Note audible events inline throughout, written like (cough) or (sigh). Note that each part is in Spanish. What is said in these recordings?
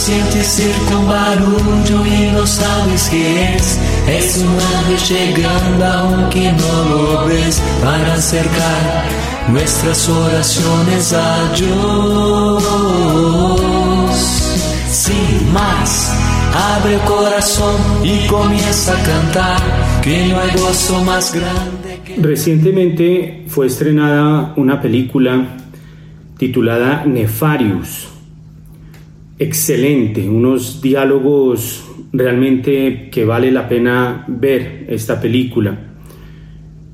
sientes cerca un barullo y no sabes qué es. Es un ángel llegando aunque no lo ves para acercar nuestras oraciones a Dios. Sin más, abre el corazón y comienza a cantar que no hay gozo más grande. Que... Recientemente fue estrenada una película titulada Nefarius excelente, unos diálogos realmente que vale la pena ver esta película.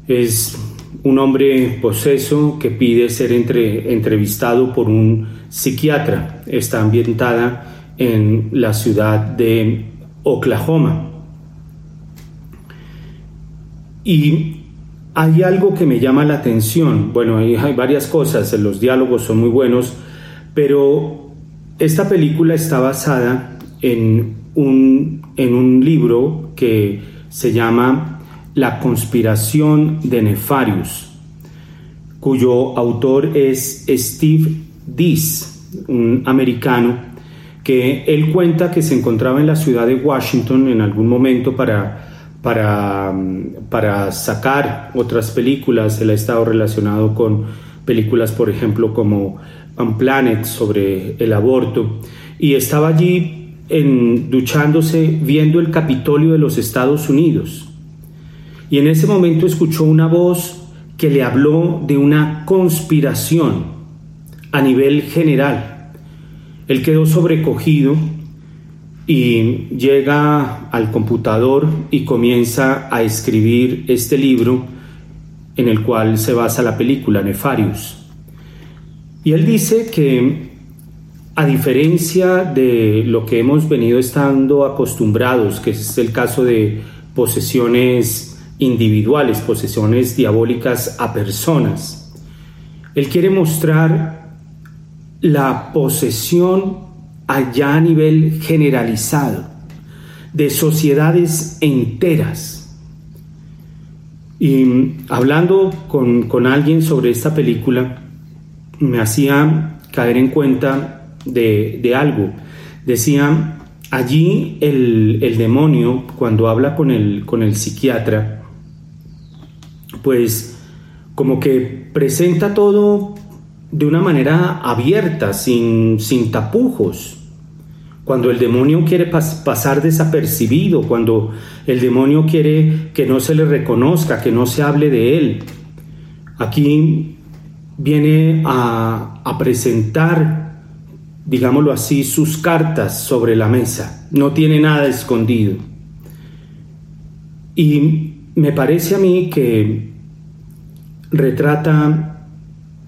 Es un hombre poseso que pide ser entre, entrevistado por un psiquiatra. Está ambientada en la ciudad de Oklahoma. Y hay algo que me llama la atención. Bueno, hay, hay varias cosas, los diálogos son muy buenos, pero esta película está basada en un, en un libro que se llama La conspiración de Nefarius, cuyo autor es Steve Dees, un americano, que él cuenta que se encontraba en la ciudad de Washington en algún momento para, para, para sacar otras películas. Él ha estado relacionado con películas, por ejemplo, como Planet sobre el aborto y estaba allí en, duchándose viendo el Capitolio de los Estados Unidos. Y en ese momento escuchó una voz que le habló de una conspiración a nivel general. Él quedó sobrecogido y llega al computador y comienza a escribir este libro en el cual se basa la película Nefarius. Y él dice que a diferencia de lo que hemos venido estando acostumbrados, que es el caso de posesiones individuales, posesiones diabólicas a personas, él quiere mostrar la posesión allá a nivel generalizado de sociedades enteras. Y hablando con, con alguien sobre esta película, me hacía caer en cuenta de, algo. Decía, allí el, demonio, cuando habla con el, con el psiquiatra, pues como que presenta todo de una manera abierta, sin, sin tapujos. Cuando el demonio quiere pasar desapercibido, cuando el demonio quiere que no se le reconozca, que no se hable de él. Aquí viene a, presentar, digámoslo así, sus cartas sobre la mesa. No tiene nada escondido. Y me parece a mí que retrata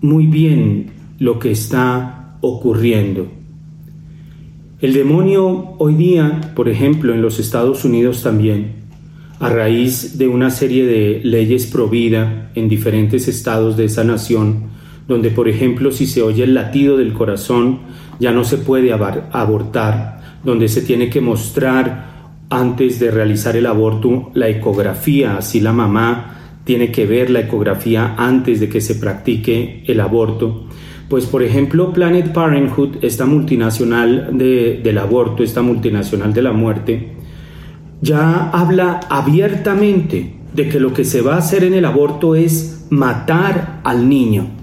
muy bien lo que está ocurriendo. El demonio hoy día, por ejemplo, en los Estados Unidos también, a raíz de una serie de leyes pro vida en diferentes estados de esa nación, donde por ejemplo si se oye el latido del corazón ya no se puede abortar, donde se tiene que mostrar antes de realizar el aborto la ecografía, así la mamá tiene que ver la ecografía antes de que se practique el aborto. Pues por ejemplo Planet Parenthood, esta multinacional del aborto, esta multinacional de la muerte, ya habla abiertamente de que lo que se va a hacer en el aborto es matar al niño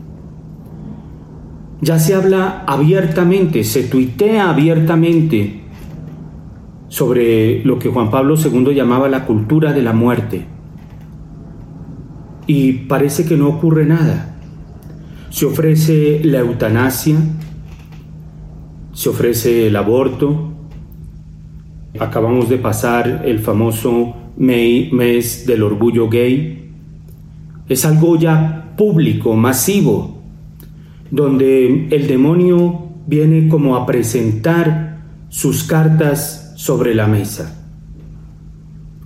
ya se habla abiertamente, se tuitea abiertamente sobre lo que Juan Pablo II llamaba la cultura de la muerte. Y parece que no ocurre nada. Se ofrece la eutanasia, se ofrece el aborto. Acabamos de pasar el famoso mes del orgullo gay. Es algo ya público, masivo, donde el demonio viene como a presentar sus cartas sobre la mesa.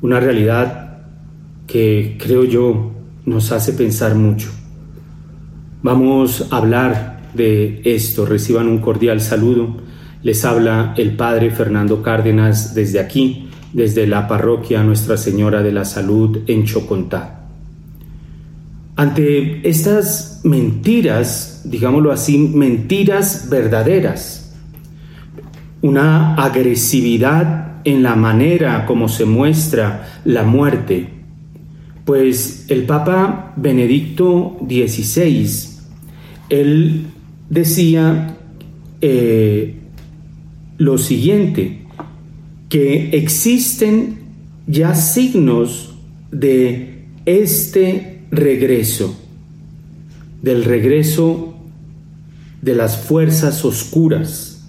Una realidad que creo yo nos hace pensar mucho. Vamos a hablar de esto. Reciban un cordial saludo. Les habla el Padre Fernando Cárdenas desde aquí, desde la parroquia Nuestra Señora de la Salud en Chocontá. Ante estas mentiras, digámoslo así, mentiras verdaderas, una agresividad en la manera como se muestra la muerte, pues el Papa Benedicto XVI, él decía eh, lo siguiente, que existen ya signos de este regreso, del regreso de las fuerzas oscuras,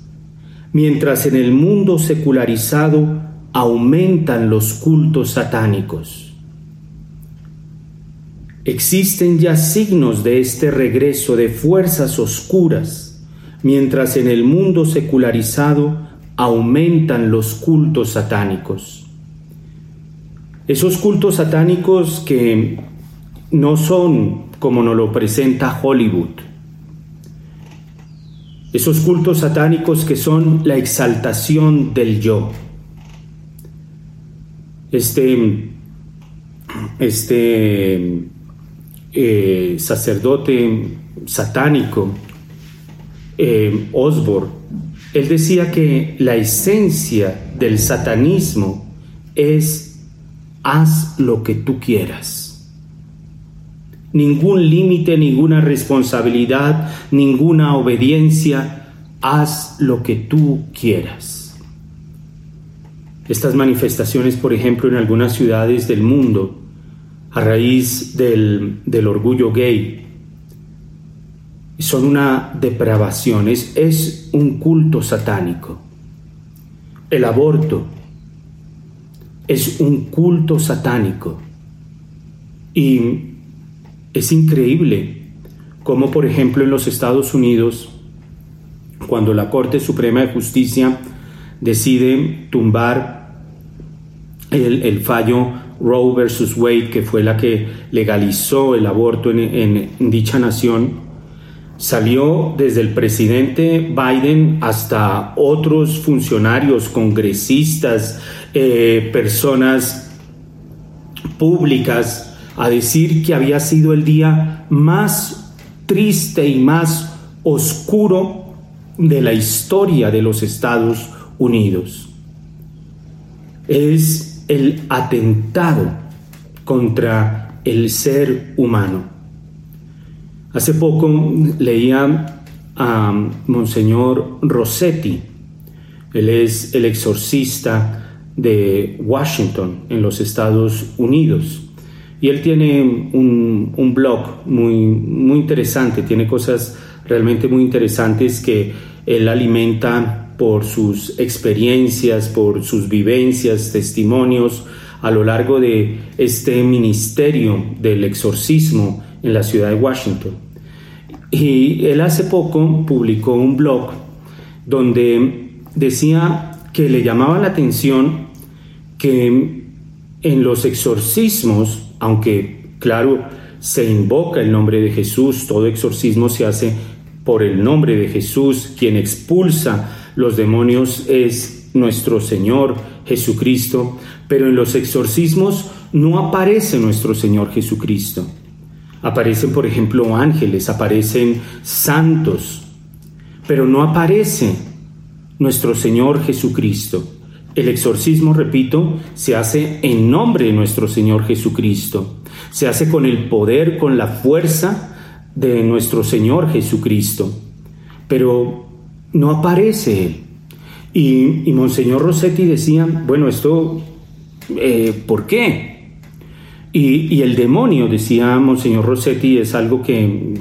mientras en el mundo secularizado aumentan los cultos satánicos. Existen ya signos de este regreso de fuerzas oscuras, mientras en el mundo secularizado aumentan los cultos satánicos. Esos cultos satánicos que no son como nos lo presenta Hollywood. Esos cultos satánicos que son la exaltación del yo. Este, este eh, sacerdote satánico, eh, Osborne, él decía que la esencia del satanismo es haz lo que tú quieras. Ningún límite, ninguna responsabilidad, ninguna obediencia, haz lo que tú quieras. Estas manifestaciones, por ejemplo, en algunas ciudades del mundo, a raíz del, orgullo gay, son una depravación, es, es un culto satánico. El aborto, es un culto satánico. Y es increíble cómo, por ejemplo, en los Estados Unidos, cuando la Corte Suprema de Justicia decide tumbar el, fallo Roe versus Wade, que fue la que legalizó el aborto en dicha nación, Salió desde el presidente Biden hasta otros funcionarios, congresistas, eh, personas públicas a decir que había sido el día más triste y más oscuro de la historia de los Estados Unidos. Es el atentado contra el ser humano. Hace poco leía a Monseñor Rossetti, él es el exorcista de Washington en los Estados Unidos. Y él tiene un, blog muy, muy interesante, tiene cosas realmente muy interesantes que él alimenta por sus experiencias, por sus vivencias, testimonios a lo largo de este ministerio del exorcismo en la ciudad de Washington. Y él hace poco publicó un blog donde decía que le llamaba la atención que en los exorcismos, aunque claro, se invoca el nombre de Jesús, todo exorcismo se hace por el nombre de Jesús, quien expulsa los demonios es nuestro Señor Jesucristo, pero en los exorcismos no aparece nuestro Señor Jesucristo. Aparecen, por ejemplo, ángeles, aparecen santos, pero no aparece nuestro Señor Jesucristo. El exorcismo, repito, se hace en nombre de nuestro Señor Jesucristo. Se hace con el poder, con la fuerza de nuestro Señor Jesucristo. Pero no aparece Él. Y, Monseñor Rossetti decía, bueno, esto, eh, ¿por qué? Y, el demonio, decía Monseñor Rossetti, es algo que,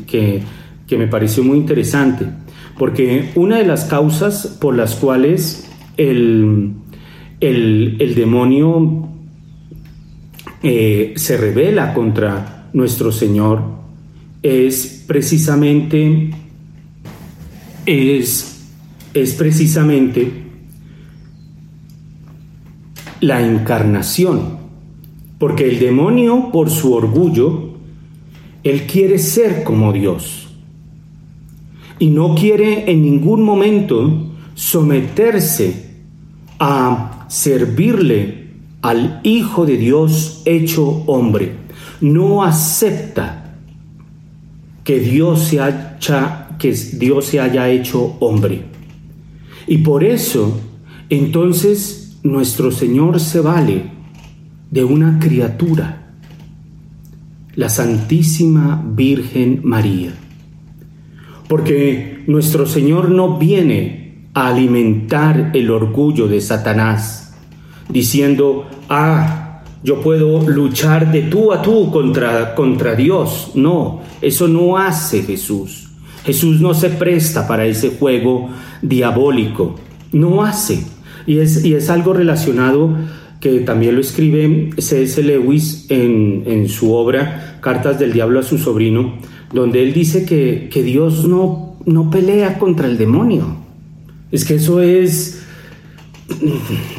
me pareció muy interesante, porque una de las causas por las cuales el, demonio eh, se revela contra nuestro Señor es precisamente, es, es precisamente la encarnación porque el demonio, por su orgullo, él quiere ser como Dios. Y no quiere en ningún momento someterse a servirle al Hijo de Dios hecho hombre. No acepta que Dios se haya, que Dios se haya hecho hombre. Y por eso entonces nuestro Señor se vale de una criatura, la Santísima Virgen María. Porque nuestro Señor no viene alimentar el orgullo de Satanás, diciendo, ah, yo puedo luchar de tú a tú contra, contra Dios. No, eso no hace Jesús. Jesús no se presta para ese juego diabólico. No hace. Y es, y es algo relacionado que también lo escribe C.S. Lewis en, en, su obra Cartas del Diablo a su sobrino, donde él dice que, que Dios no, no pelea contra el demonio. Es que eso es...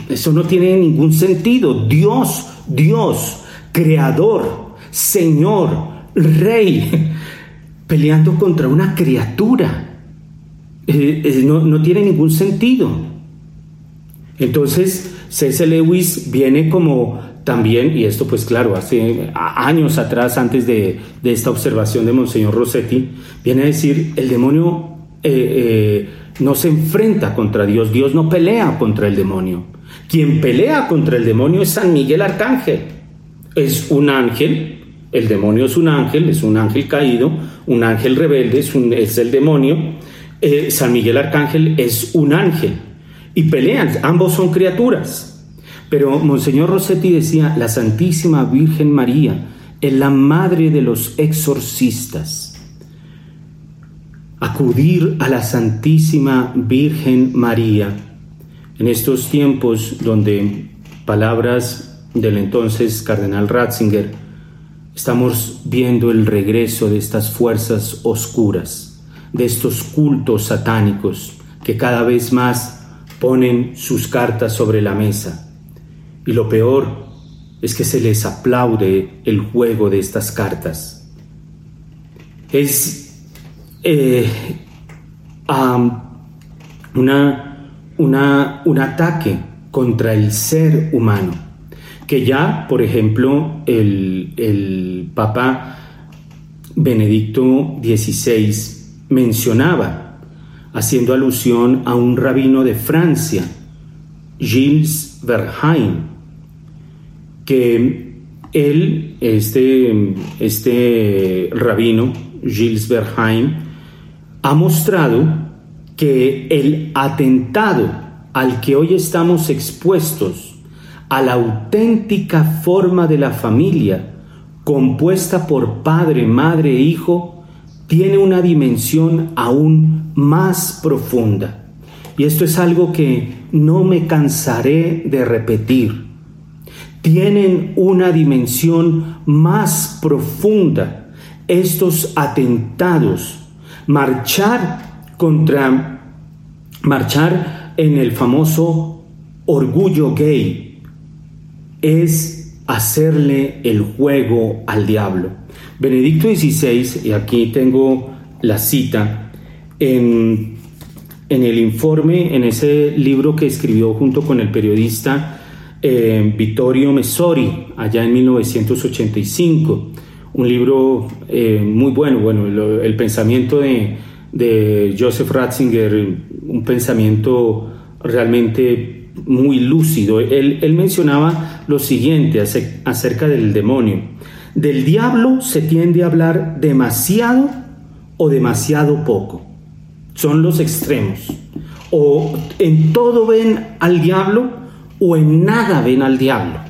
Eso no tiene ningún sentido. Dios, Dios, creador, Señor, Rey, peleando contra una criatura. Eh, eh, no, no tiene ningún sentido. Entonces, C.S. Lewis viene como también, y esto pues claro, hace años atrás, antes de, esta observación de Monseñor Rossetti, viene a decir, el demonio eh, no se enfrenta contra Dios, Dios no pelea contra el demonio. Quien pelea contra el demonio es San Miguel Arcángel. Es un ángel el demonio es un ángel, es un ángel caído, un ángel rebelde, es, es el demonio. Eh, San Miguel Arcángel es un ángel. Y pelean, ambos son criaturas. Pero Monseñor Rossetti decía, la Santísima Virgen María es la madre de los exorcistas. Acudir a la Santísima Virgen María en estos tiempos donde palabras del entonces cardenal Ratzinger Estamos viendo el regreso de estas fuerzas oscuras, de estos cultos satánicos que cada vez más ponen sus cartas sobre la mesa. Y lo peor es que se les aplaude el juego de estas cartas. Es eh, una, una, un ataque contra el ser humano que ya, por ejemplo, el, Papa Benedicto XVI mencionaba, haciendo alusión a un rabino de Francia, Gilles Verheim, que él, este, este rabino, Gilles Verheim, ha mostrado que el atentado al que hoy estamos expuestos a la auténtica forma de la familia, compuesta por padre, madre e hijo, tiene una dimensión aún más profunda. Y esto es algo que no me cansaré de repetir. Tienen una dimensión más profunda estos atentados. Marchar contra, marchar en el famoso orgullo gay, es hacerle el juego al diablo. Benedicto XVI, y aquí tengo la cita, en, el informe, en ese libro que escribió junto con el periodista eh, Vittorio Messori, allá en 1985, un libro eh, muy bueno, bueno, el, pensamiento de, de Joseph Ratzinger, un pensamiento realmente muy lúcido. Él, mencionaba lo siguiente acerca del demonio. Del diablo se tiende a hablar demasiado o demasiado poco. Son los extremos. O en todo ven al diablo o en nada ven al diablo.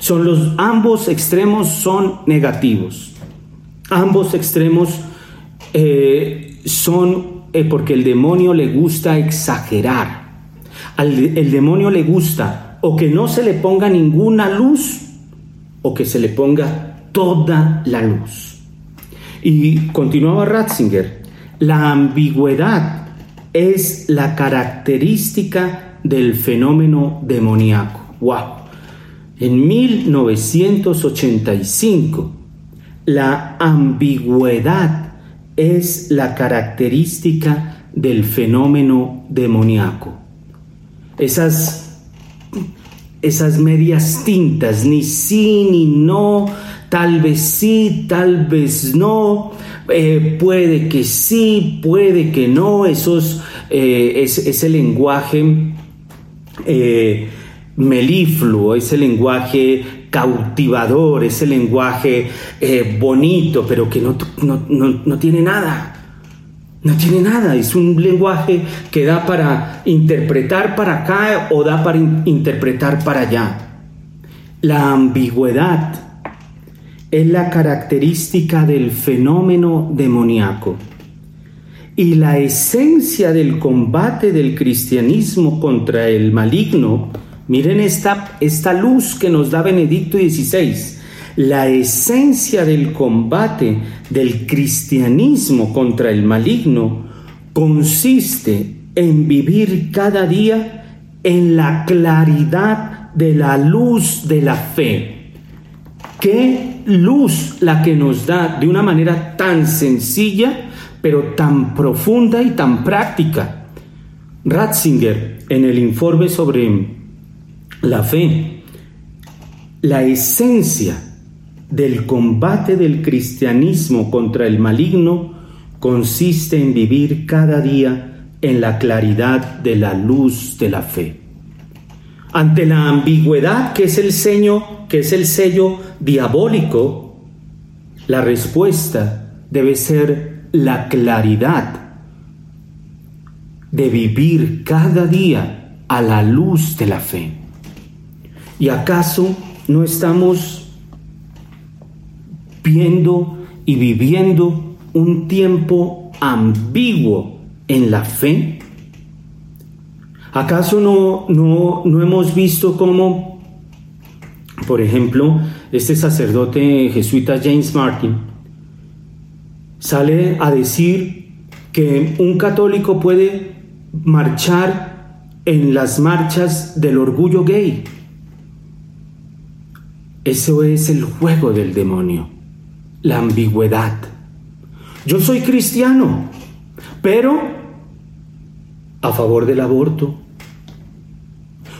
Son los ambos extremos son negativos. Ambos extremos eh, son eh, porque el demonio le gusta exagerar al el demonio le gusta o que no se le ponga ninguna luz o que se le ponga toda la luz. Y continuaba Ratzinger, la ambigüedad es la característica del fenómeno demoníaco. ¡Wow! En 1985, la ambigüedad es la característica del fenómeno demoníaco. Esas, esas medias tintas, ni sí ni no, tal vez sí, tal vez no, eh, puede que sí, puede que no, esos, eh, ese lenguaje eh, melifluo, ese lenguaje cautivador, ese lenguaje eh, bonito, pero que no, no, tiene nada. No tiene nada, es un lenguaje que da para interpretar para acá o da para interpretar para allá. La ambigüedad es la característica del fenómeno demoníaco y la esencia del combate del cristianismo contra el maligno Miren esta, esta luz que nos da Benedicto XVI. La esencia del combate del cristianismo contra el maligno consiste en vivir cada día en la claridad de la luz de la fe. Qué luz la que nos da de una manera tan sencilla, pero tan profunda y tan práctica. Ratzinger, en el informe sobre la fe, la esencia del combate del cristianismo contra el maligno consiste en vivir cada día en la claridad de la luz de la fe. Ante la ambigüedad que es el sello, que es el sello diabólico, la respuesta debe ser la claridad de vivir cada día a la luz de la fe. ¿Y acaso no estamos viendo y viviendo un tiempo ambiguo en la fe? ¿Acaso no, no, no hemos visto cómo, por ejemplo, este sacerdote jesuita James Martin sale a decir que un católico puede marchar en las marchas del orgullo gay? Eso es el juego del demonio, la ambigüedad. Yo soy cristiano, pero a favor del aborto.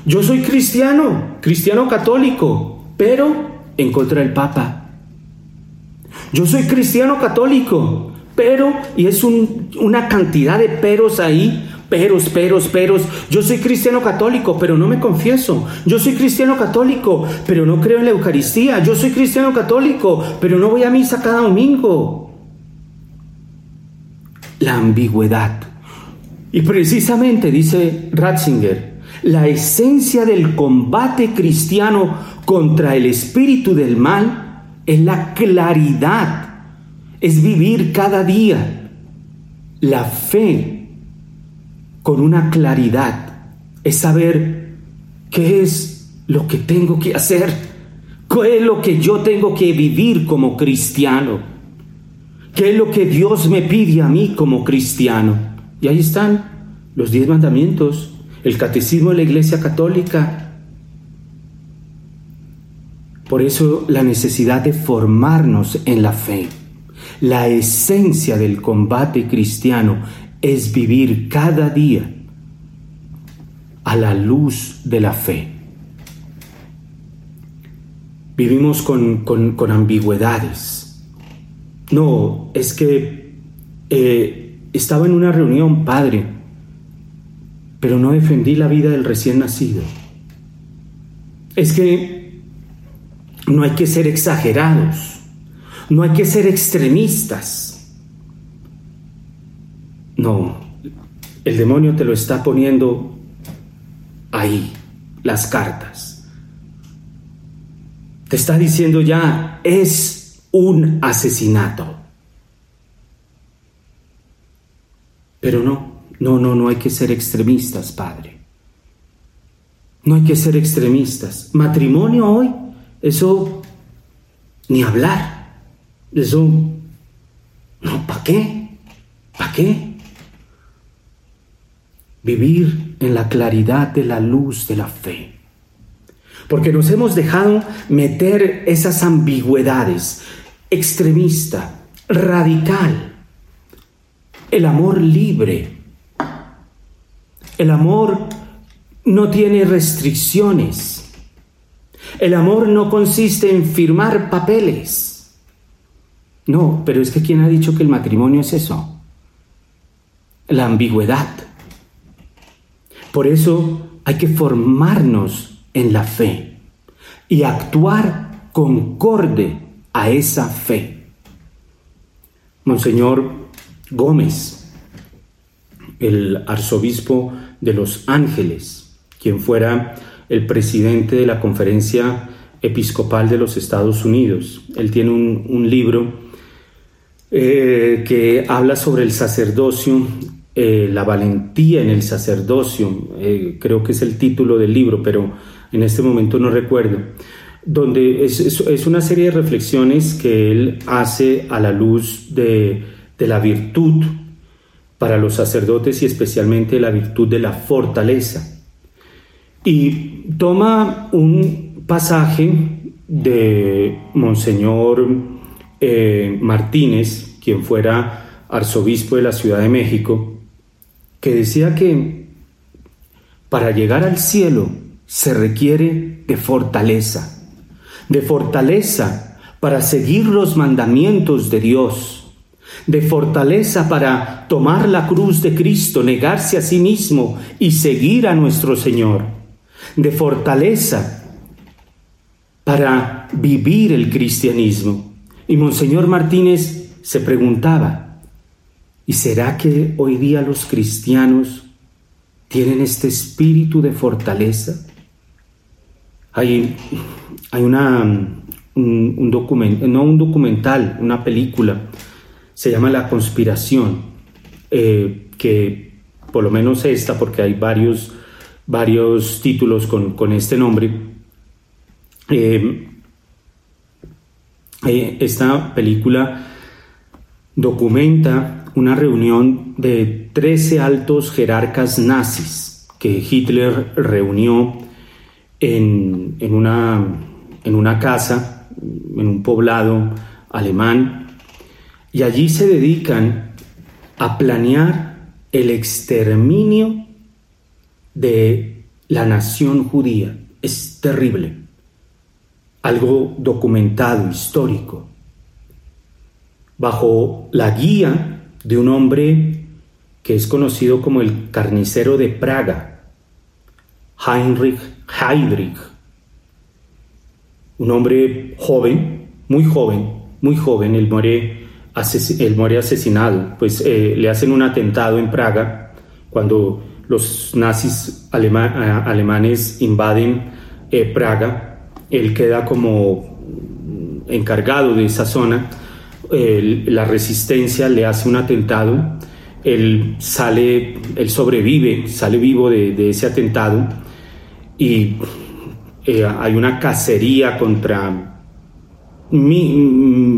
Yo soy cristiano, cristiano católico, pero en contra del Papa. Yo soy cristiano católico, pero, y es una cantidad de peros ahí, peros, peros, peros. Yo soy cristiano católico, pero no me confieso. Yo soy cristiano católico, pero no creo en la Eucaristía. Yo soy cristiano católico, pero no voy a misa cada domingo. La ambigüedad. Y precisamente, dice Ratzinger, la esencia del combate cristiano contra el espíritu del mal es la claridad, es vivir cada día la fe con una claridad, es saber qué es lo que tengo que hacer, qué es lo que yo tengo que vivir como cristiano, qué es lo que Dios me pide a mí como cristiano. Y ahí están los diez mandamientos, el catecismo de la Iglesia Católica. Por eso la necesidad de formarnos en la fe. La esencia del combate cristiano es vivir cada día a la luz de la fe. Vivimos con, ambigüedades. No, es que eh, estaba en una reunión, padre, pero no defendí la vida del recién nacido. Es que no hay que ser exagerados, no hay que ser extremistas. No, el demonio te lo está poniendo ahí, las cartas. Te está diciendo ya, es un asesinato. Pero no, no, no, no hay que ser extremistas, Padre. No hay que ser extremistas. Matrimonio hoy, eso, ni hablar. Eso, no, ¿para qué? ¿Para qué? Vivir en la claridad de la luz de la fe. Porque nos hemos dejado meter esas ambigüedades, extremista, radical, el amor libre. El amor no tiene restricciones. El amor no consiste en firmar papeles. No, pero es que ¿quién ha dicho que el matrimonio es eso? La ambigüedad. Por eso hay que formarnos en la fe y actuar concorde a esa fe. Monseñor Gómez, el arzobispo de Los Ángeles, quien fuera el presidente de la Conferencia Episcopal de los Estados Unidos. Él tiene un, libro eh, que habla sobre el sacerdocio, eh, la valentía en el sacerdocio, eh, creo que es el título del libro, pero en este momento no recuerdo, donde es, una serie de reflexiones que él hace a la luz de, de la virtud para los sacerdotes y especialmente la virtud de la fortaleza. Y toma un pasaje de Monseñor eh, Martínez, quien fuera arzobispo de la Ciudad de México, que decía que para llegar al cielo se requiere de fortaleza, de fortaleza para seguir los mandamientos de Dios, de fortaleza para tomar la cruz de Cristo, negarse a sí mismo y seguir a nuestro Señor de fortaleza para vivir el cristianismo. Y Monseñor Martínez se preguntaba, ¿y será que hoy día los cristianos tienen este espíritu de fortaleza? Hay, hay una, un, no un documental, una película, se llama La conspiración, eh, que por lo menos esta, porque hay varios varios títulos con, este nombre. Eh, eh, esta película documenta una reunión de 13 altos jerarcas nazis que Hitler reunió en, una, en una casa, en un poblado alemán, y allí se dedican a planear el exterminio de la nación judía. Es terrible. Algo documentado, histórico. Bajo la guía de un hombre que es conocido como el carnicero de Praga, Heinrich Heydrich. Un hombre joven, muy joven, muy joven, él muere, muere asesinado, pues eh, le hacen un atentado en Praga cuando los nazis alemanes invaden eh, Praga, él queda como encargado de esa zona, la resistencia le hace un atentado, él sale, él sobrevive, sale vivo de, ese atentado y eh, hay una cacería contra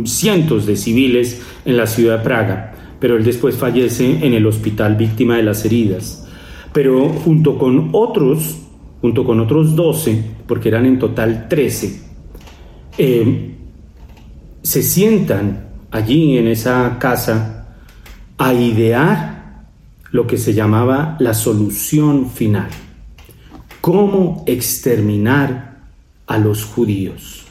cientos de civiles en la ciudad de Praga, pero él después fallece en el hospital víctima de las heridas. Pero junto con otros, junto con otros 12, porque eran en total 13, eh, se sientan allí en esa casa a idear lo que se llamaba la solución final, cómo exterminar a los judíos.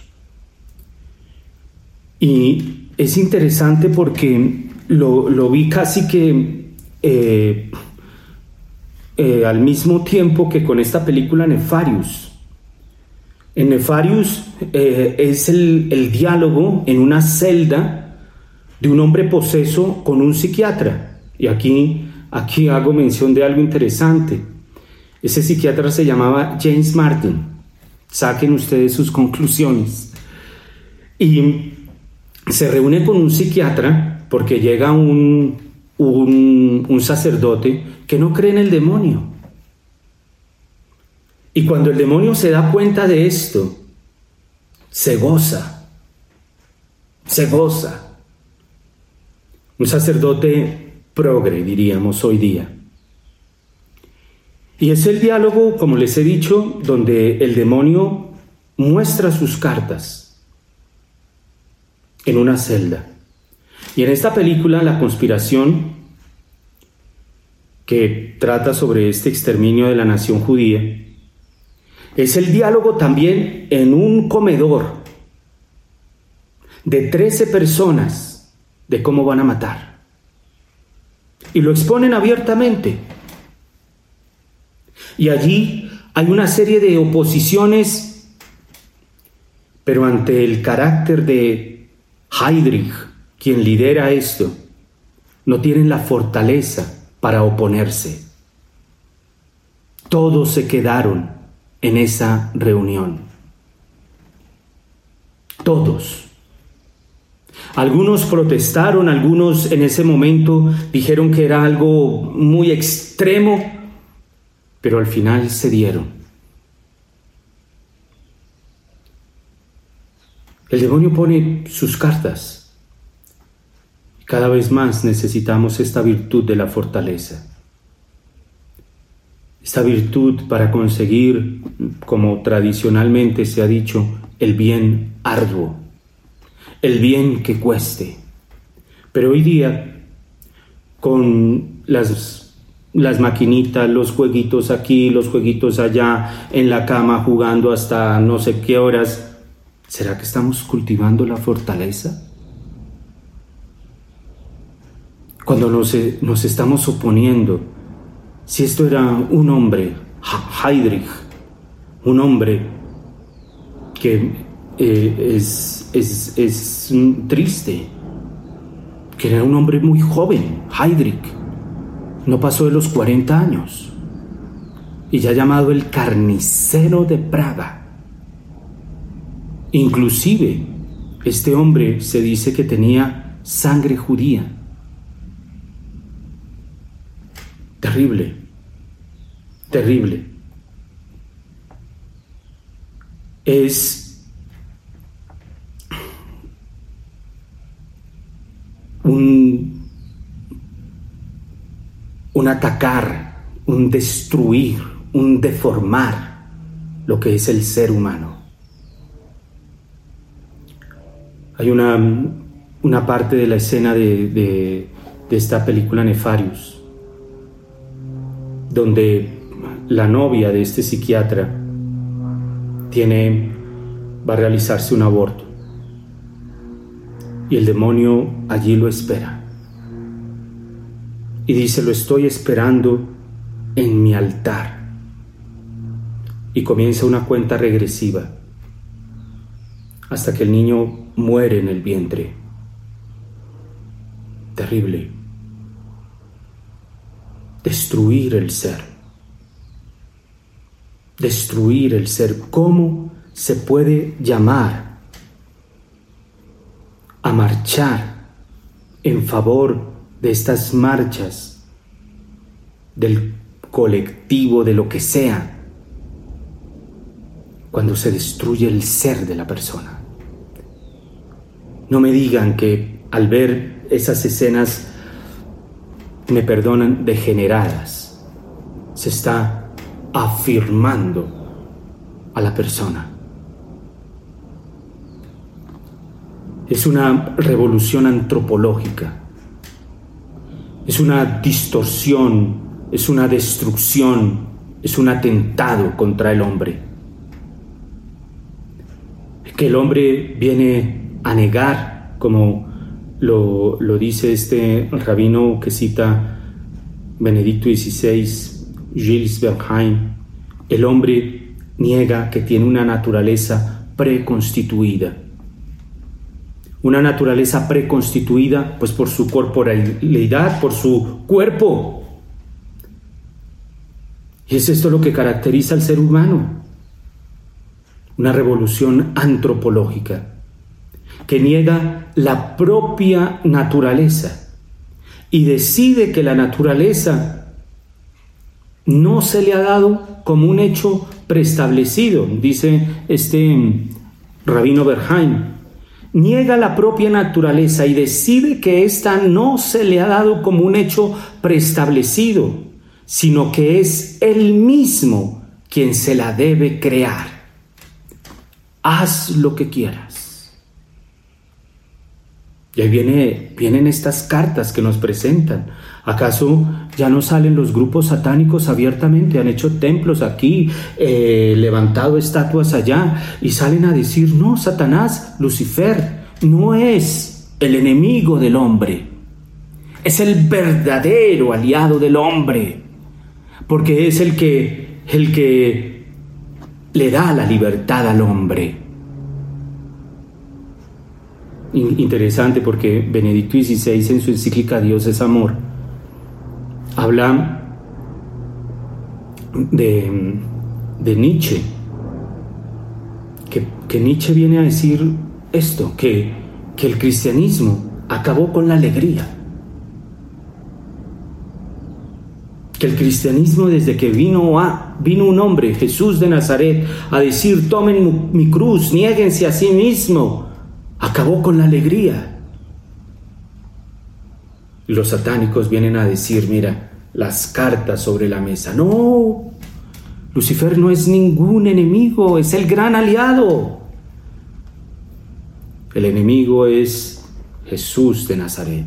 Y es interesante porque lo, vi casi que eh, eh, al mismo tiempo que con esta película Nefarius. En Nefarius eh, es el, diálogo en una celda de un hombre poseso con un psiquiatra. Y aquí, aquí hago mención de algo interesante. Ese psiquiatra se llamaba James Martin. Saquen ustedes sus conclusiones. Y se reúne con un psiquiatra porque llega un, un, sacerdote que no cree en el demonio. Y cuando el demonio se da cuenta de esto, se goza, se goza. Un sacerdote progre, diríamos hoy día. Y es el diálogo, como les he dicho, donde el demonio muestra sus cartas en una celda. Y en esta película, La conspiración, que trata sobre este exterminio de la nación judía, es el diálogo también en un comedor de 13 personas de cómo van a matar. Y lo exponen abiertamente. Y allí Hay una serie de oposiciones, pero ante el carácter de Heydrich, quien lidera esto, no tienen la fortaleza para oponerse. Todos se quedaron en esa reunión. Todos. Algunos protestaron, algunos en ese momento dijeron que era algo muy extremo, pero al final se dieron. El demonio pone sus cartas. Cada vez más necesitamos esta virtud de la fortaleza. Esta virtud para conseguir, como tradicionalmente se ha dicho, el bien arduo, el bien que cueste. Pero hoy día, con las, las maquinitas, los jueguitos aquí, los jueguitos allá, en la cama jugando hasta no sé qué horas, ¿será que estamos cultivando la fortaleza? Cuando nos, nos estamos oponiendo, si esto era un hombre, Heydrich, un hombre que eh, es, es, es, triste, que era un hombre muy joven, Heydrich, no pasó de los 40 años, y ya llamado el carnicero de Praga. Inclusive, este hombre se dice que tenía sangre judía. Terrible, terrible. Es un, un atacar, un destruir, un deformar lo que es el ser humano. Hay una, una parte de la escena de, de, esta película Nefarius donde la novia de este psiquiatra tiene, va a realizarse un aborto. Y el demonio allí lo espera. Y dice, lo estoy esperando en mi altar. Y comienza una cuenta regresiva hasta que el niño muere en el vientre. Terrible destruir el ser. Destruir el ser. ¿Cómo se puede llamar a marchar en favor de estas marchas del colectivo, de lo que sea, cuando se destruye el ser de la persona? No me digan que al ver esas escenas me perdonan, degeneradas. Se está afirmando a la persona. Es una revolución antropológica. Es una distorsión, es una destrucción, es un atentado contra el hombre. Que el hombre viene a negar como lo, dice este rabino que cita Benedicto XVI, Gilles Bernheim, el hombre niega que tiene una naturaleza preconstituida. Una naturaleza preconstituida pues por su corporalidad, por su cuerpo. Y es esto lo que caracteriza al ser humano. Una revolución antropológica que niega la propia naturaleza y decide que la naturaleza no se le ha dado como un hecho preestablecido, dice este rabino Berheim. Niega la propia naturaleza y decide que ésta no se le ha dado como un hecho preestablecido, sino que es él mismo quien se la debe crear. Haz lo que quieras. Y ahí viene, vienen estas cartas que nos presentan. ¿Acaso ya no salen los grupos satánicos abiertamente? Han hecho templos aquí, eh, levantado estatuas allá y salen a decir, no, Satanás, Lucifer, no es el enemigo del hombre, es el verdadero aliado del hombre, porque es el que, el que le da la libertad al hombre. Interesante porque Benedicto XVI en su encíclica Dios es amor habla de, de Nietzsche, que, Nietzsche viene a decir esto, que, que el cristianismo acabó con la alegría. que el cristianismo desde que vino, a, vino un hombre, Jesús de Nazaret, a decir, tomen mi cruz, niéguense a sí mismo, acabó con la alegría. Los satánicos vienen a decir, mira, las cartas sobre la mesa. No, Lucifer no es ningún enemigo, es el gran aliado. El enemigo es Jesús de Nazaret,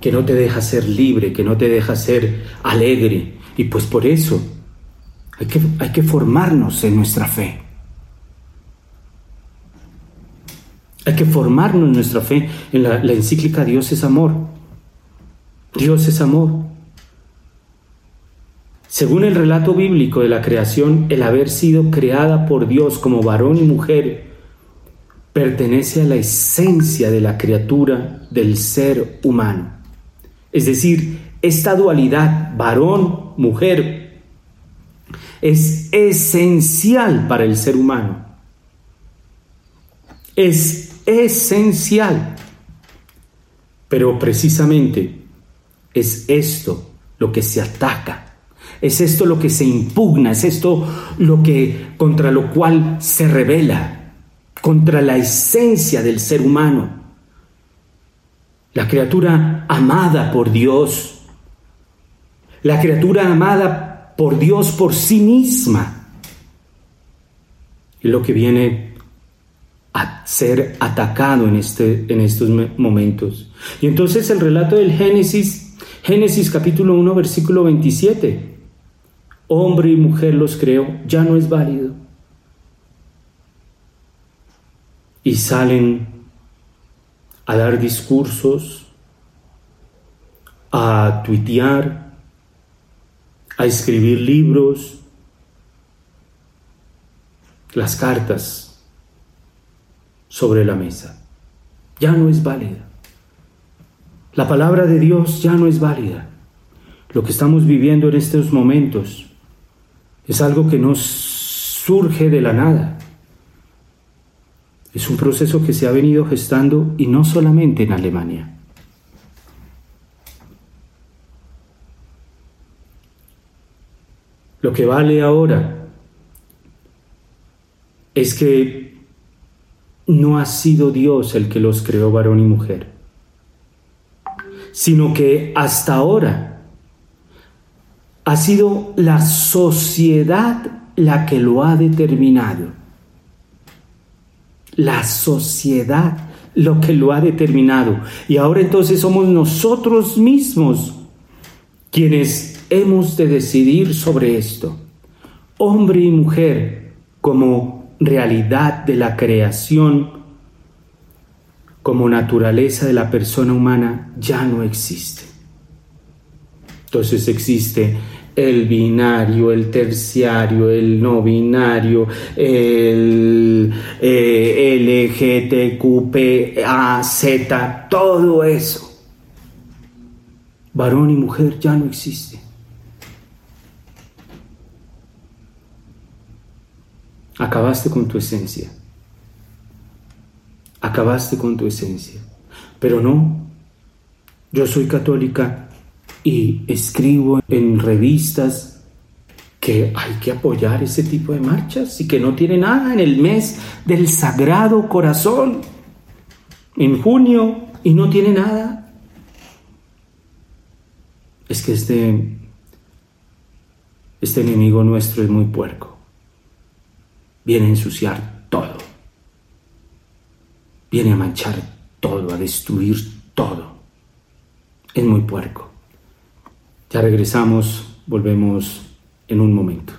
que no te deja ser libre, que no te deja ser alegre. Y pues por eso hay que, hay que formarnos en nuestra fe. Hay que formarnos en nuestra fe. En la, la encíclica Dios es amor. Dios es amor. Según el relato bíblico de la creación, el haber sido creada por Dios como varón y mujer pertenece a la esencia de la criatura del ser humano. Es decir, esta dualidad varón-mujer es esencial para el ser humano. Es esencial. Pero precisamente es esto lo que se ataca. Es esto lo que se impugna, es esto lo que contra lo cual se revela, contra la esencia del ser humano. La criatura amada por Dios, la criatura amada por Dios por sí misma, es lo que viene ser atacado en, este, en estos momentos. Y entonces el relato del Génesis Génesis capítulo 1, versículo 27. Hombre y mujer los creó, ya no es válido. Y salen a dar discursos, a tuitear, a escribir libros, las cartas sobre la mesa. Ya no es válida. La palabra de Dios ya no es válida. Lo que estamos viviendo en estos momentos es algo que no surge de la nada. Es un proceso que se ha venido gestando y no solamente en Alemania. Lo que vale ahora es que no ha sido Dios el que los creó varón y mujer sino que hasta ahora ha sido la sociedad la que lo ha determinado. La sociedad lo que lo ha determinado. Y ahora entonces somos nosotros mismos quienes hemos de decidir sobre esto. Hombre y mujer como realidad de la creación como naturaleza de la persona humana ya no existe. Entonces existe el binario, el terciario, el no binario, el eh, LGTQPA, Z, todo eso. Varón y mujer ya no existe. Acabaste con tu esencia acabaste con tu esencia. Pero no, yo soy católica y escribo en revistas que hay que apoyar ese tipo de marchas y que no tiene nada en el mes del Sagrado Corazón, en junio, y no tiene nada. Es que este, este enemigo nuestro es muy puerco. Viene a ensuciar todo viene a manchar todo, a destruir todo. Es muy puerco. Ya regresamos, volvemos en un momento.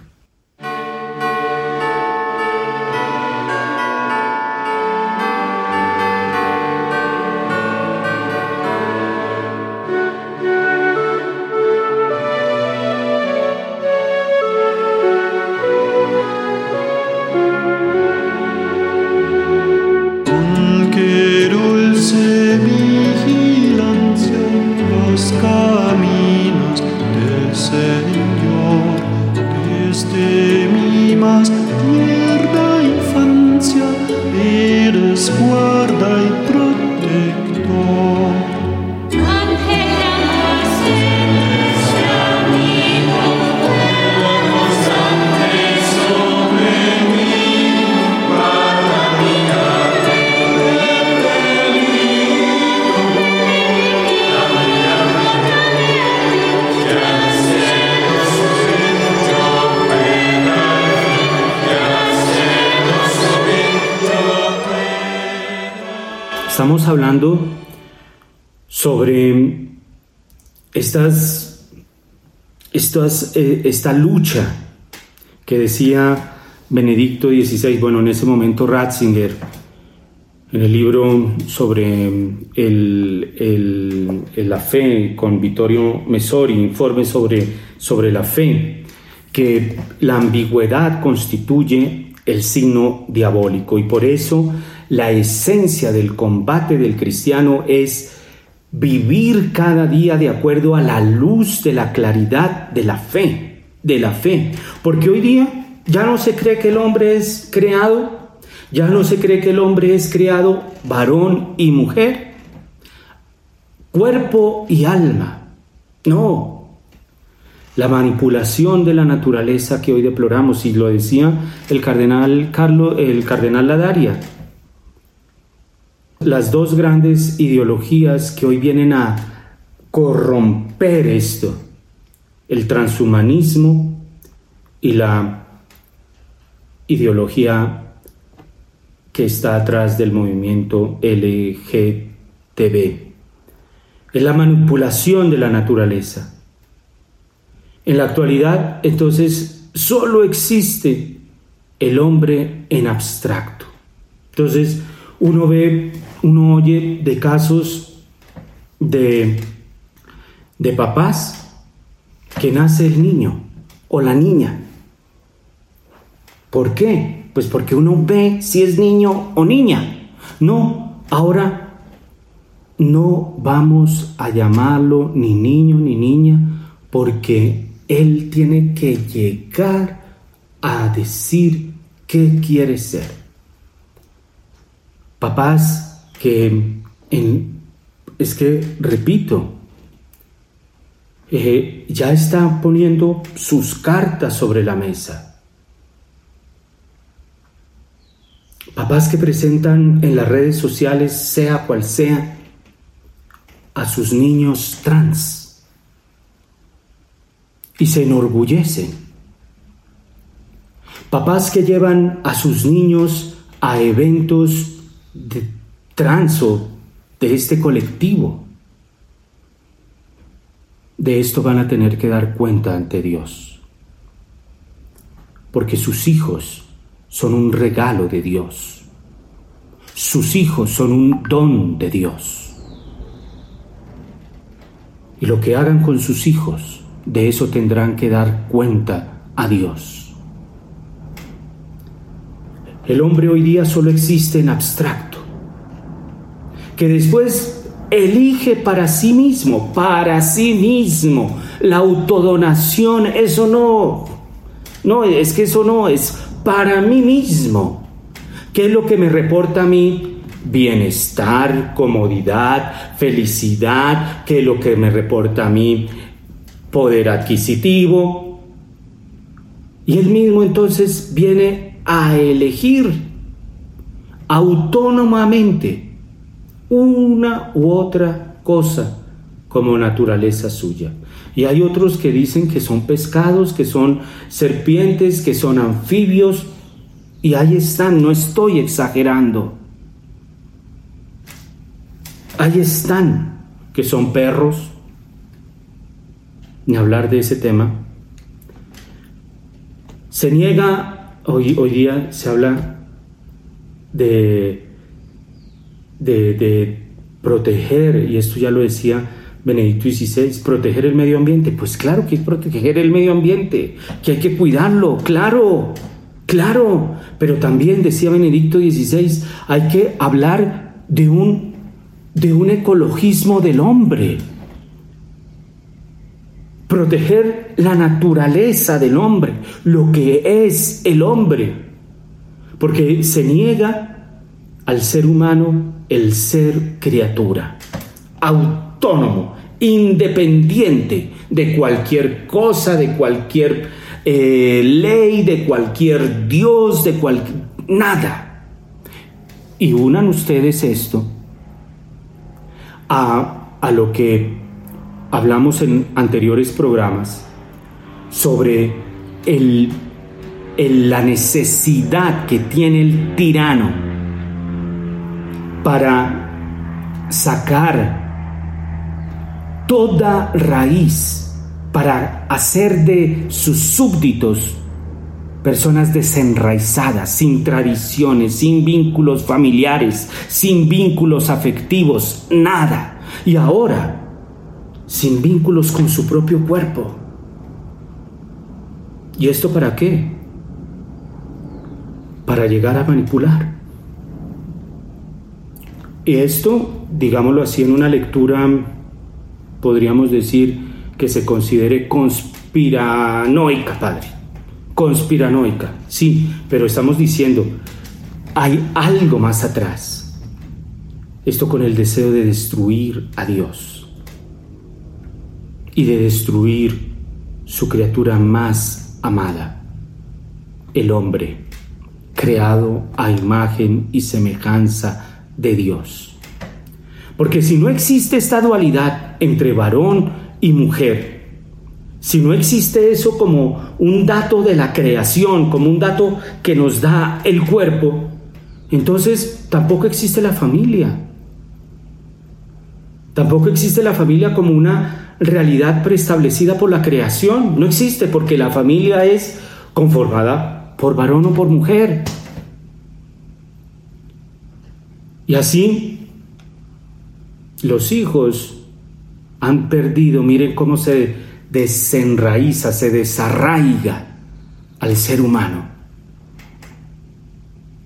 Eh, esta lucha que decía Benedicto XVI, bueno, en ese momento Ratzinger, en el libro sobre el, la fe con Vittorio Messori, informe sobre la fe, que la ambigüedad constituye el signo diabólico y por eso la esencia del combate del cristiano es vivir cada día de acuerdo a la luz de la claridad de la fe, de la fe, porque hoy día ya no se cree que el hombre es creado ya no se cree que el hombre es creado varón y mujer, cuerpo y alma. No. La manipulación de la naturaleza que hoy deploramos, y lo decía el cardenal Carlos, el cardenal Ladaria. Las dos grandes ideologías que hoy vienen a corromper esto, el transhumanismo y la ideología que está atrás del movimiento LGTB. Es la manipulación de la naturaleza. En la actualidad, entonces, solo existe el hombre en abstracto. Entonces, uno ve, uno oye de casos de, de papás que nace el niño o la niña. ¿Por qué? Pues porque uno ve si es niño o niña. No, ahora no vamos a llamarlo ni niño ni niña porque él tiene que llegar a decir qué quiere ser. Papás que es que, repito, eh, ya están poniendo sus cartas sobre la mesa Papás que presentan en las redes sociales, sea cual sea, a sus niños trans y se enorgullecen. Papás que llevan a sus niños a eventos de trans o de este colectivo. De esto van a tener que dar cuenta ante Dios. Porque sus hijos son un regalo de Dios. Sus hijos son un don de Dios. Y lo que hagan con sus hijos, de eso tendrán que dar cuenta a Dios. El hombre hoy día solo existe en abstracto, que después elige para sí mismo, para sí mismo, la autodonación, eso no, no, es que eso no es para mí mismo. ¿Qué es lo que me reporta a mí? Bienestar, comodidad, felicidad. ¿Qué es lo que me reporta a mí? Poder adquisitivo. Y él mismo entonces viene a elegir autónomamente una u otra cosa como naturaleza suya. Y hay otros que dicen que son pescados, que son serpientes, que son anfibios. Y ahí están, no estoy exagerando. Ahí están, que son perros. Ni hablar de ese tema. Se niega, hoy, hoy día se habla de, de, proteger, y esto ya lo decía Benedicto XVI, proteger el medio ambiente. Pues claro que es proteger el medio ambiente, que hay que cuidarlo, claro, claro. Pero también decía Benedicto XVI, hay que hablar de un, de un ecologismo del hombre. Proteger la naturaleza del hombre, lo que es el hombre. Porque se niega al ser humano el ser criatura autónomo, independiente de cualquier cosa, de cualquier eh, ley, de cualquier Dios, de cualquier... nada. Y unan ustedes esto a, a lo que hablamos en anteriores programas sobre el, la necesidad que tiene el tirano para sacar toda raíz, para hacer de sus súbditos personas desenraizadas, sin tradiciones, sin vínculos familiares, sin vínculos afectivos, nada. Y ahora, sin vínculos con su propio cuerpo. ¿Y esto para qué? Para llegar a manipular. Y esto, digámoslo así, en una lectura, podríamos decir que se considere conspiranoica, Padre conspiranoica, sí, pero estamos diciendo, hay algo más atrás. Esto con el deseo de destruir a Dios y de destruir su criatura más amada, el hombre, creado a imagen y semejanza de Dios. Porque si no existe esta dualidad entre varón y mujer, si no existe eso como un dato de la creación, como un dato que nos da el cuerpo, entonces tampoco existe la familia. Tampoco existe la familia como una realidad preestablecida por la creación. No existe porque la familia es conformada por varón o por mujer. Y así los hijos han perdido, miren cómo se desenraiza, se desarraiga al ser humano.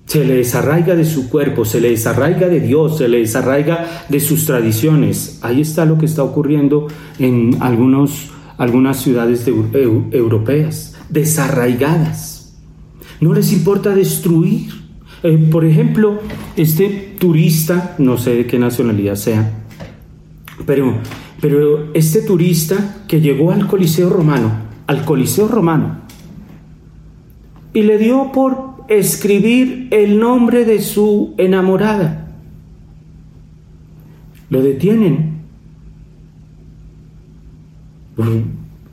Se le desarraiga de su cuerpo, se le desarraiga de Dios, se le desarraiga de sus tradiciones. Ahí está lo que está ocurriendo en algunos, algunas ciudades europeas, desarraigadas. No les importa destruir. Eh, por ejemplo, este turista, no sé de qué nacionalidad sea, pero pero este turista que llegó al Coliseo Romano, al Coliseo Romano, y le dio por escribir el nombre de su enamorada, lo detienen.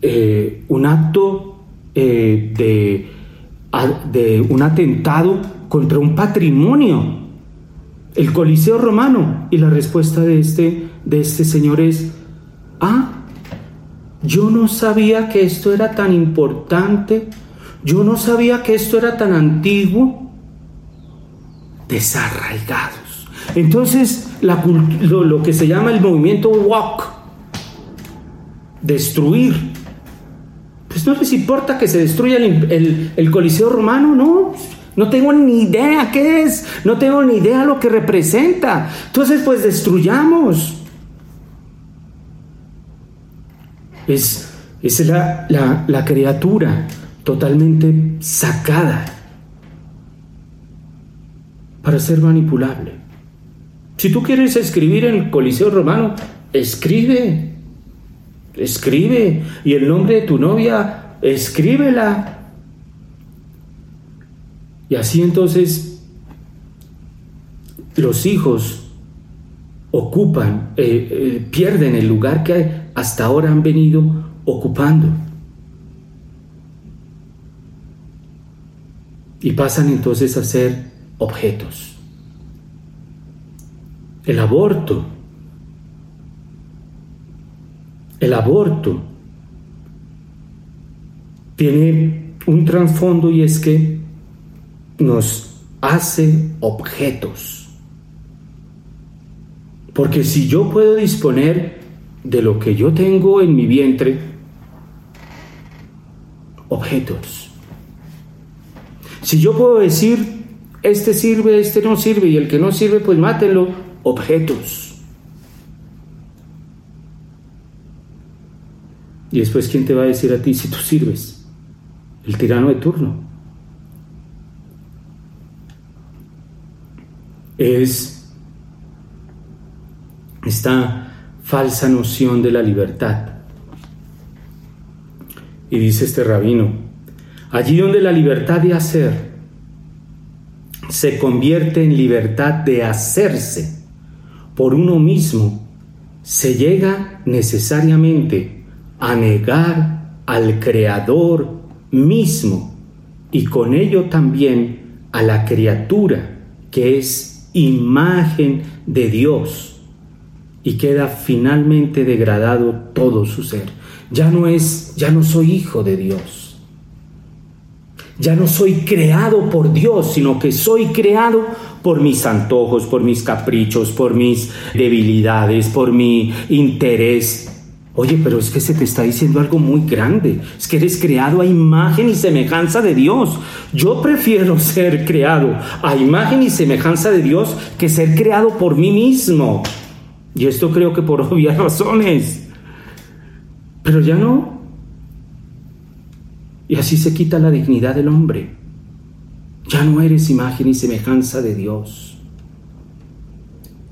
Eh, un acto eh, de un atentado contra un patrimonio, el Coliseo Romano. Y la respuesta de este, de este señor es, ah, yo no sabía que esto era tan importante, yo no sabía que esto era tan antiguo, desarraigados. Entonces, lo, que se llama el movimiento walk, destruir, pues no les importa que se destruya el, el Coliseo romano, no, no tengo ni idea qué es, no tengo ni idea lo que representa. Entonces, pues destruyamos. Es, es la, la criatura totalmente sacada para ser manipulable. Si tú quieres escribir en el Coliseo Romano, escribe, escribe, y el nombre de tu novia, escríbela. Y así entonces los hijos ocupan, eh, eh, pierden el lugar que hasta ahora han venido ocupando. Y pasan entonces a ser objetos. El aborto. El aborto tiene un trasfondo y es que nos hace objetos. Porque si yo puedo disponer de lo que yo tengo en mi vientre, objetos. Si yo puedo decir, este sirve, este no sirve, y el que no sirve, pues mátenlo, objetos. Y después, ¿quién te va a decir a ti si tú sirves? El tirano de turno. Es esta falsa noción de la libertad. Y dice este rabino, allí donde la libertad de hacer se convierte en libertad de hacerse por uno mismo, se llega necesariamente a negar al Creador mismo y con ello también a la criatura que es imagen de Dios y queda finalmente degradado todo su ser. Ya no es, ya no soy hijo de Dios. Ya no soy creado por Dios, sino que soy creado por mis antojos, por mis caprichos, por mis debilidades, por mi interés. Oye, pero es que se te está diciendo algo muy grande. Es que eres creado a imagen y semejanza de Dios. Yo prefiero (laughs) ser creado a imagen y semejanza de Dios que ser creado por mí mismo. Y esto creo que por (laughs) obvias razones. Pero ya no. Y así se quita la dignidad del hombre. Ya no eres imagen y semejanza de Dios.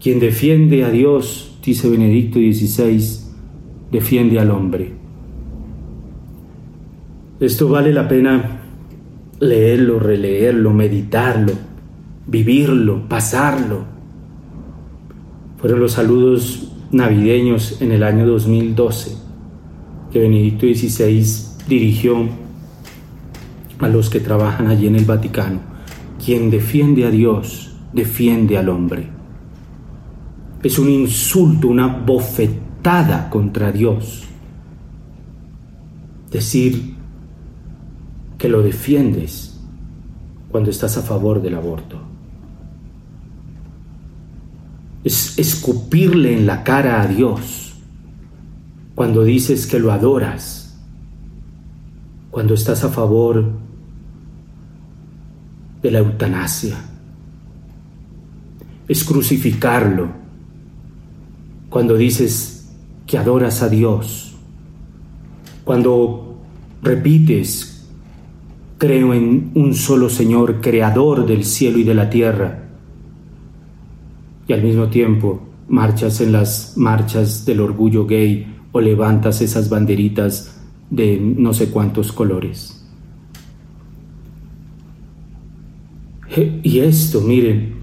Quien defiende a Dios, dice Benedicto XVI, defiende al hombre. Esto vale la pena leerlo, releerlo, meditarlo, vivirlo, pasarlo. Fueron los saludos navideños en el año 2012 que Benedicto XVI dirigió a los que trabajan allí en el Vaticano. Quien defiende a Dios, defiende al hombre. Es un insulto, una bofetada contra Dios. Decir que lo defiendes cuando estás a favor del aborto. Es escupirle en la cara a Dios cuando dices que lo adoras, cuando estás a favor de la eutanasia. Es crucificarlo cuando dices que adoras a Dios, cuando repites, creo en un solo Señor, creador del cielo y de la tierra, y al mismo tiempo marchas en las marchas del orgullo gay o levantas esas banderitas de no sé cuántos colores. Y esto, miren,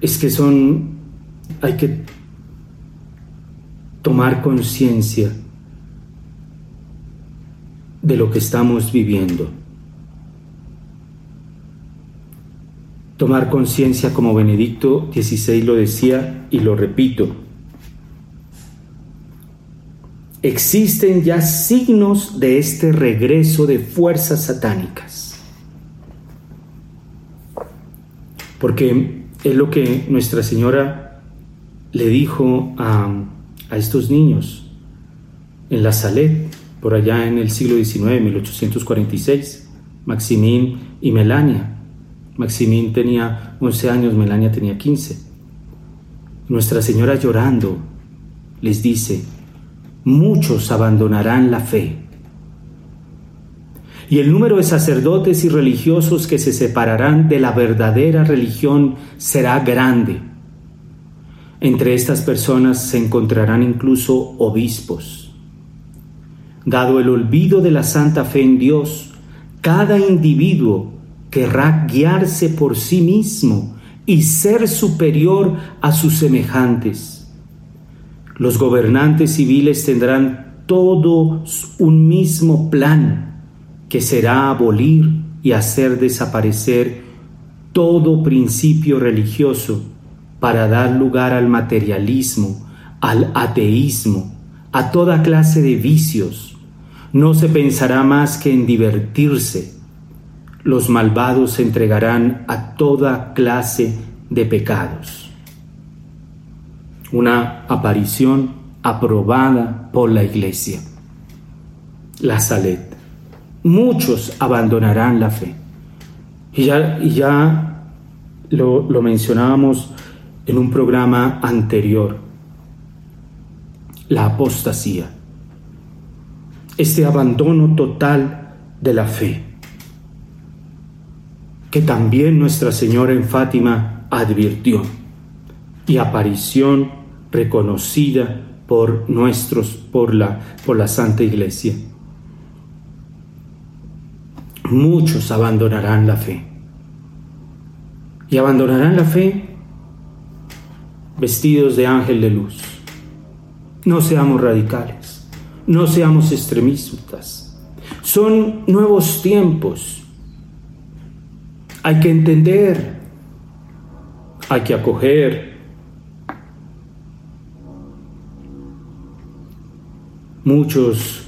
es que son, hay que tomar conciencia de lo que estamos viviendo. Tomar conciencia como Benedicto XVI lo decía y lo repito. Existen ya signos de este regreso de fuerzas satánicas. porque es lo que Nuestra Señora le dijo a, estos niños en la Salet, por allá en el siglo XIX, 1846, Maximín y Melania. Maximín tenía 11 años, Melania tenía 15. Nuestra Señora llorando les dice, muchos abandonarán la fe y el número de sacerdotes y religiosos que se separarán de la verdadera religión será grande. Entre estas personas se encontrarán incluso obispos. Dado el olvido de la santa fe en Dios, cada individuo querrá guiarse por sí mismo y ser superior a sus semejantes. Los gobernantes civiles tendrán todos un mismo plan que será abolir y hacer desaparecer todo principio religioso para dar lugar al materialismo, al ateísmo, a toda clase de vicios. No se pensará más que en divertirse. Los malvados se entregarán a toda clase de pecados. Una aparición aprobada por la Iglesia. La Salet muchos abandonarán la fe. Y ya, ya lo, lo mencionábamos en un programa anterior, la apostasía, este abandono total de la fe, que también Nuestra Señora en Fátima advirtió, y aparición reconocida por nuestros, por la, por la Santa Iglesia. Muchos abandonarán la fe. Y abandonarán la fe vestidos de ángel de luz. No seamos radicales, no seamos extremistas. Son nuevos tiempos. Hay que entender, hay que acoger, muchos,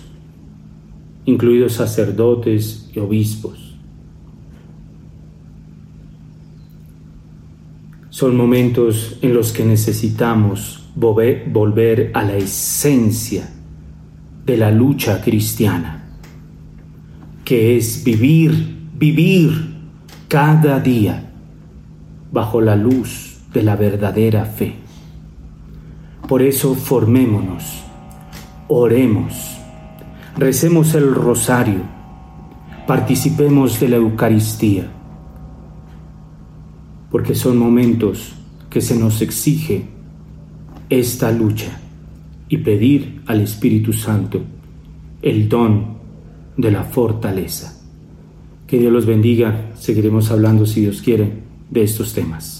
incluidos sacerdotes y obispos. Son momentos en los que necesitamos volver a la esencia de la lucha cristiana, que es vivir, vivir cada día bajo la luz de la verdadera fe. Por eso formémonos, oremos, recemos el rosario, participemos de la Eucaristía, porque son momentos que se nos exige esta lucha y pedir al Espíritu Santo el don de la fortaleza. Que Dios los bendiga, seguiremos hablando si Dios quiere de estos temas.